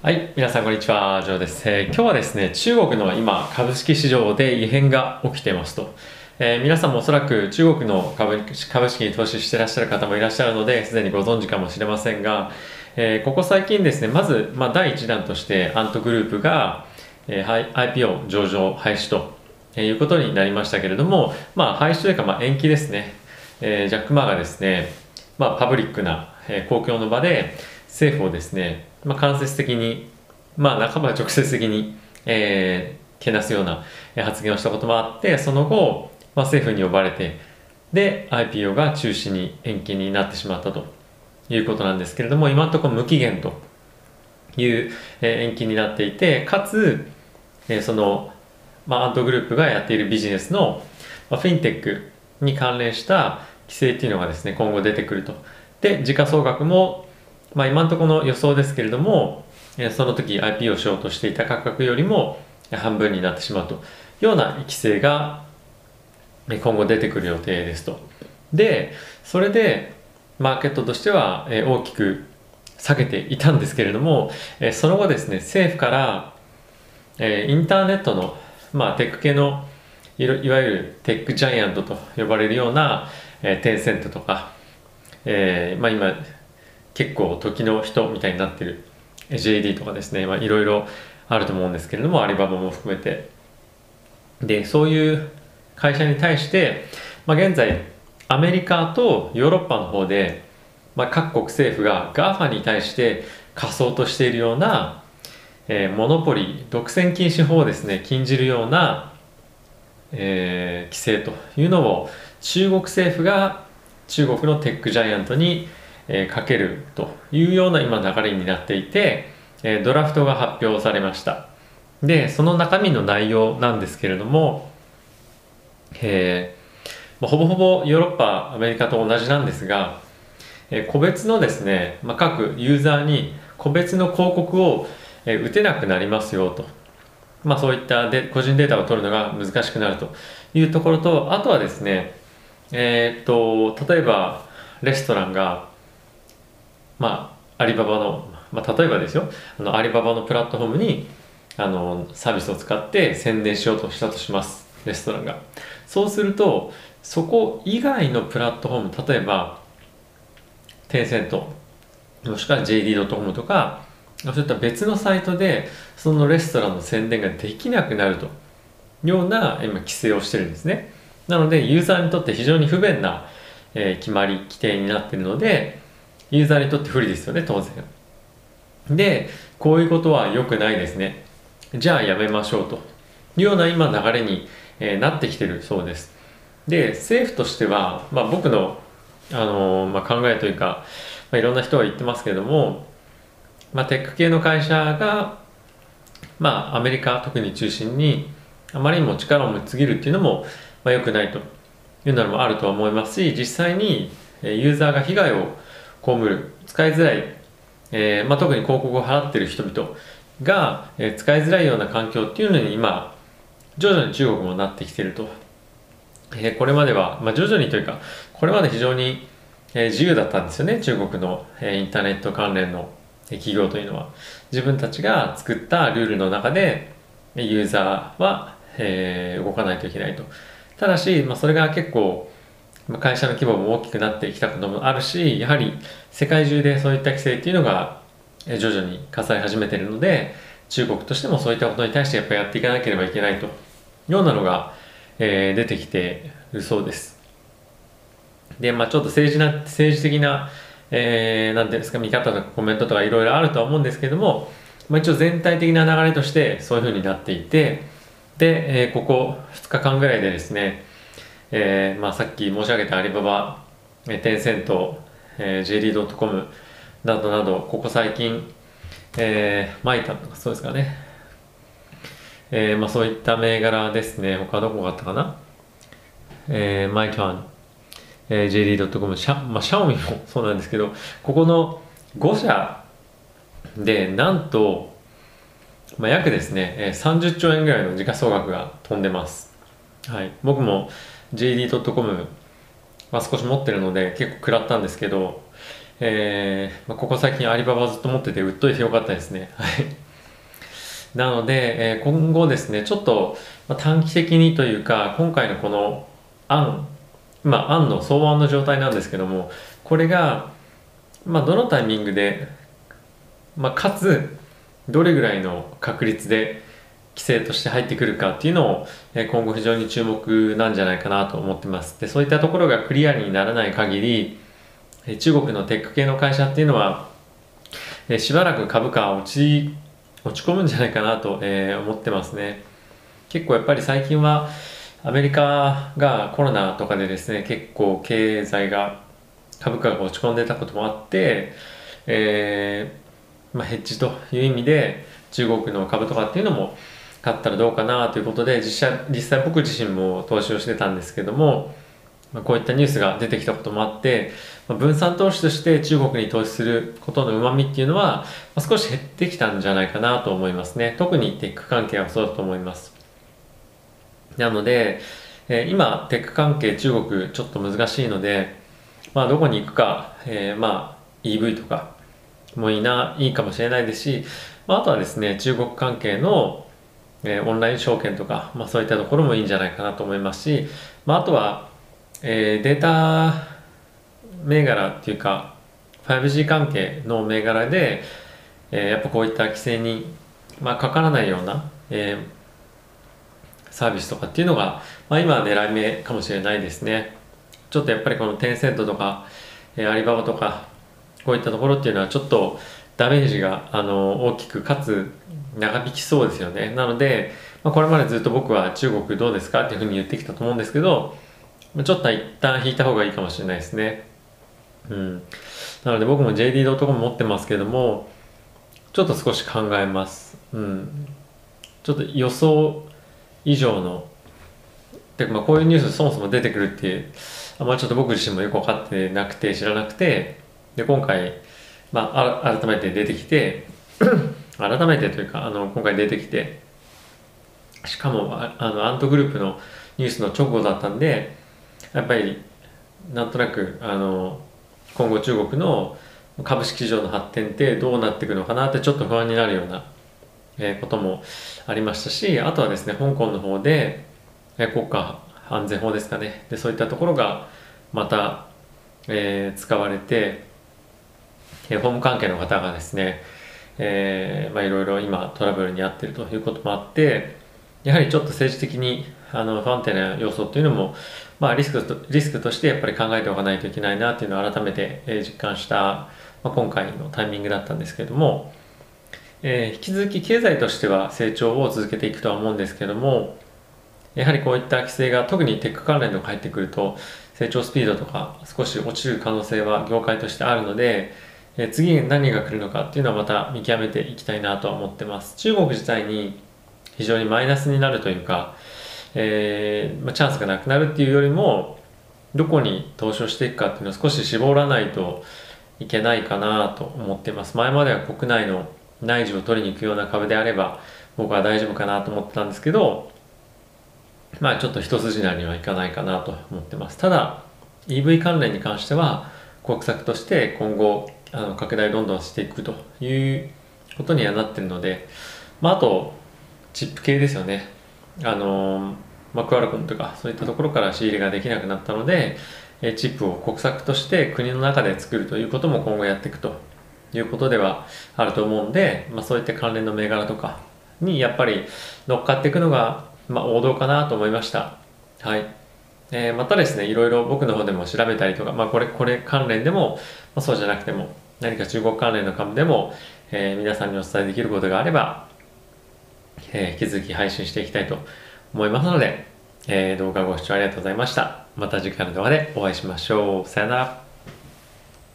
はい、皆さんこんにちは、ジョーです、えー今日はですね、中国の今、株式市場で異変が起きてますと。えー皆さんもおそらく中国の株株式に投資してらっしゃる方もいらっしゃるので、すでにご存知かもしれませんが、えーここ最近ですね、まず、まあ、第1弾として、アントグループが、えー IPO 上場廃止と、えいうことになりましたけれども、まあ、廃止というか、まあ、延期ですね。えージャック・マーがですね、まあ、パブリックな、え公共の場で政府をですね、まあ、間接的に、まあ、半ば直接的に、えーけなすような発言をしたこともあってその後、まあ、政府に呼ばれてで IPO が中止に延期になってしまったということなんですけれども今のところ無期限という、えー延期になっていてかつ、えーその、まあ、アントグループがやっているビジネスの、まあ、フィンテックに関連した規制っていうのがですね今後出てくると。で時価総額も、まあ、今のところの予想ですけれどもその時 IP をしようとしていた価格よりも半分になってしまうというような規制が今後出てくる予定ですと。でそれでマーケットとしては大きく下げていたんですけれどもその後ですね政府からインターネットの、まあ、テック系のいわゆるテックジャイアントと呼ばれるような、えテンセントとか、えーまあ、今結構時の人みたいになってる。JD とかですね、いろいろあると思うんですけれどもアリババも含めて。でそういう会社に対して、まあ、現在アメリカとヨーロッパの方で、まあ、各国政府が GAFA に対して貸そうとしているような、えーモノポリ独占禁止法をですね禁じるような、えー規制というのを中国政府が中国のテックジャイアントに、えーかけるというような今流れになっていて、えドラフトが発表されました。でその中身の内容なんですけれども、えーまほぼほぼヨーロッパアメリカと同じなんですが、え個別のですね、まあ、各ユーザーに個別の広告を、え打てなくなりますよと、まあ、そういったで個人データを取るのが難しくなるというところとあとはですねえーっと例えばレストランがまあアリババの、まあ、例えばですよ。あのアリババのプラットフォームにあのサービスを使って宣伝しようとしたとします。レストランが。そうするとそこ以外のプラットフォーム例えばテンセントもしくは JD.com とかそういった別のサイトでそのレストランの宣伝ができなくなると。いうような今規制をしてるんですね。なのでユーザーにとって非常に不便な、えー決まり規定になっているのでユーザーにとって不利ですよね当然。でこういうことは良くないですね。じゃあやめましょうと。いうような今流れに、えーなってきてるそうです。で政府としては、まあ、僕の、あのーまあ、考えというか、まあ、いろんな人が言ってますけども、まあ、テック系の会社が、まあ、アメリカ特に中心にあまりにも力を持ちすぎるっていうのも、まあ、良くないというのもあるとは思いますし実際にユーザーが被害を被る。使いづらい、えーまあ、特に広告を払っている人々が、えー使いづらいような環境っていうのに今徐々に中国もなってきていると、えーこれまでは、まあ、徐々にというかこれまで非常に、えー自由だったんですよね。中国の、えーインターネット関連のえー企業というのは。自分たちが作ったルールの中でユーザーは、えー動かないといけないと。ただし、まあ、それが結構会社の規模も大きくなってきたこともあるしやはり世界中でそういった規制っていうのが徐々に課され始めてるので中国としてもそういったことに対してやっぱりやっていかなければいけないというようなのが、えー出てきてるそうです。でまあちょっと政治な政治的な、えーなんていうんですか見方とかコメントとかいろいろあるとは思うんですけれども、まあ、一応全体的な流れとしてそういうふうになっていてで、えーここ2日間ぐらいでですね、えーまあ、さっき申し上げたアリババ、えーテンセント、えー JD.com などなどここ最近、えー、マイタンとかそうですかね、えーまあ、そういった銘柄ですね。他どこがあったかな、えー、マイタン、えー、JD.com シャ,、まあ、シャオミもそうなんですけどここの5社でなんと、まあ、約ですね、30兆円ぐらいの時価総額が飛んでます。はい、僕も JD.com、まあ、少し持ってるので結構食らったんですけど、えーまあ、ここ最近アリババずっと持ってて売っといてよかったですね。はい。なので、えー、今後ですね、ちょっと、まあ、短期的にというか、今回のこの案、まあ、案の草案の状態なんですけども、これが、まあ、どのタイミングで、まあ、かつ、どれぐらいの確率で規制として入ってくるかっていうのを、え、今後非常に注目なんじゃないかなと思ってます。で、そういったところがクリアにならない限り、中国のテック系の会社っていうのは、えしばらく株価は落ち落ち込むんじゃないかなと、え、思ってますね結構やっぱり最近はアメリカがコロナとかでですね結構経済が株価が落ち込んでたこともあって、えーまあ、ヘッジという意味で中国の株とかっていうのも買ったらどうかなということで実際実際僕自身も投資をしてたんですけどもまあ、こういったニュースが出てきたこともあって、まあ、分散投資として中国に投資することのうまみっていうのは、まあ、少し減ってきたんじゃないかなと思いますね。特にテック関係はそうだと思います。なので、えー、今テック関係中国ちょっと難しいので、まあ、どこに行くか、えー、まあ EV とかもいいないいかもしれないですし、まあ、あとはですね中国関係のえー、オンライン証券とか、まあ、そういったところもいいんじゃないかなと思いますし、まあ、あとはえー、データ銘柄っていうか 5G 関係の銘柄で、えー、やっぱこういった規制に、まあ、かからないような、えー、サービスとかっていうのが、まあ、今は狙い目かもしれないですね。ちょっとやっぱりこのテンセントとか、えー、アリババとかこういったところっていうのはちょっとダメージがあの大きくかつ長引きそうですよねなので、まあ、これまでずっと僕は中国どうですかっていうふうに言ってきたと思うんですけどちょっと一旦引いた方がいいかもしれないですね。うん。なので僕も JD.com 持ってますけども、ちょっと少し考えます。うん。ちょっと予想以上の、でまあ、こういうニュースそもそも出てくるっていう、あんまあ、ちょっと僕自身もよく分かってなくて知らなくて、で、今回、まあ、改めて出てきて、改めてというか、あの、今回出てきて、しかも、あの、アントグループのニュースの直後だったんで、やっぱりなんとなくあの今後中国の株式市場の発展ってどうなっていくのかなってちょっと不安になるような、こともありましたしあとはですね香港の方で、国家安全法ですかね。でそういったところがまた、えー、使われて、えー、法務関係の方がですね、えま、いろいろ今トラブルに遭っているということもあってやはりちょっと政治的にあの不安定な要素っていうのもまあ、リスクとリスクとしてやっぱり考えておかないといけないなっていうのを改めて、実感した、まあ、今回のタイミングだったんですけれども、えー、引き続き経済としては成長を続けていくとは思うんですけどもやはりこういった規制が特にテック関連とか入ってくると成長スピードとか少し落ちる可能性は業界としてあるので、え、次に何が来るのかっていうのはまた見極めていきたいなとは思ってます。中国自体に非常にマイナスになるというかえーまあ、チャンスがなくなるっていうよりもどこに投資をしていくかっていうのを少し絞らないといけないかなと思ってます。前までは国内の内需を取りに行くような株であれば僕は大丈夫かなと思ってたんですけどまあちょっと一筋縄にはいかないかなと思ってます。ただ EV 関連に関しては国策として今後あの拡大どんどんしていくということにはなってるので、まあ、あとチップ系ですよねあのマクアラコンとかそういったところから仕入れができなくなったのでチップを国策として国の中で作るということも今後やっていくということではあると思うんで、まあ、そういった関連の銘柄とかにやっぱり乗っかっていくのが、まあ、王道かなと思いました。はい。えー、またですね、いろいろ僕の方でも調べたりとか、まあ、これ、これ関連でも、まあ、そうじゃなくても、何か中国関連の株でも、えー、皆さんにお伝えできることがあれば、えー、引き続き配信していきたいと思いますので、え、動画ご視聴ありがとうございました。また次回の動画でお会いしましょう。さよなら。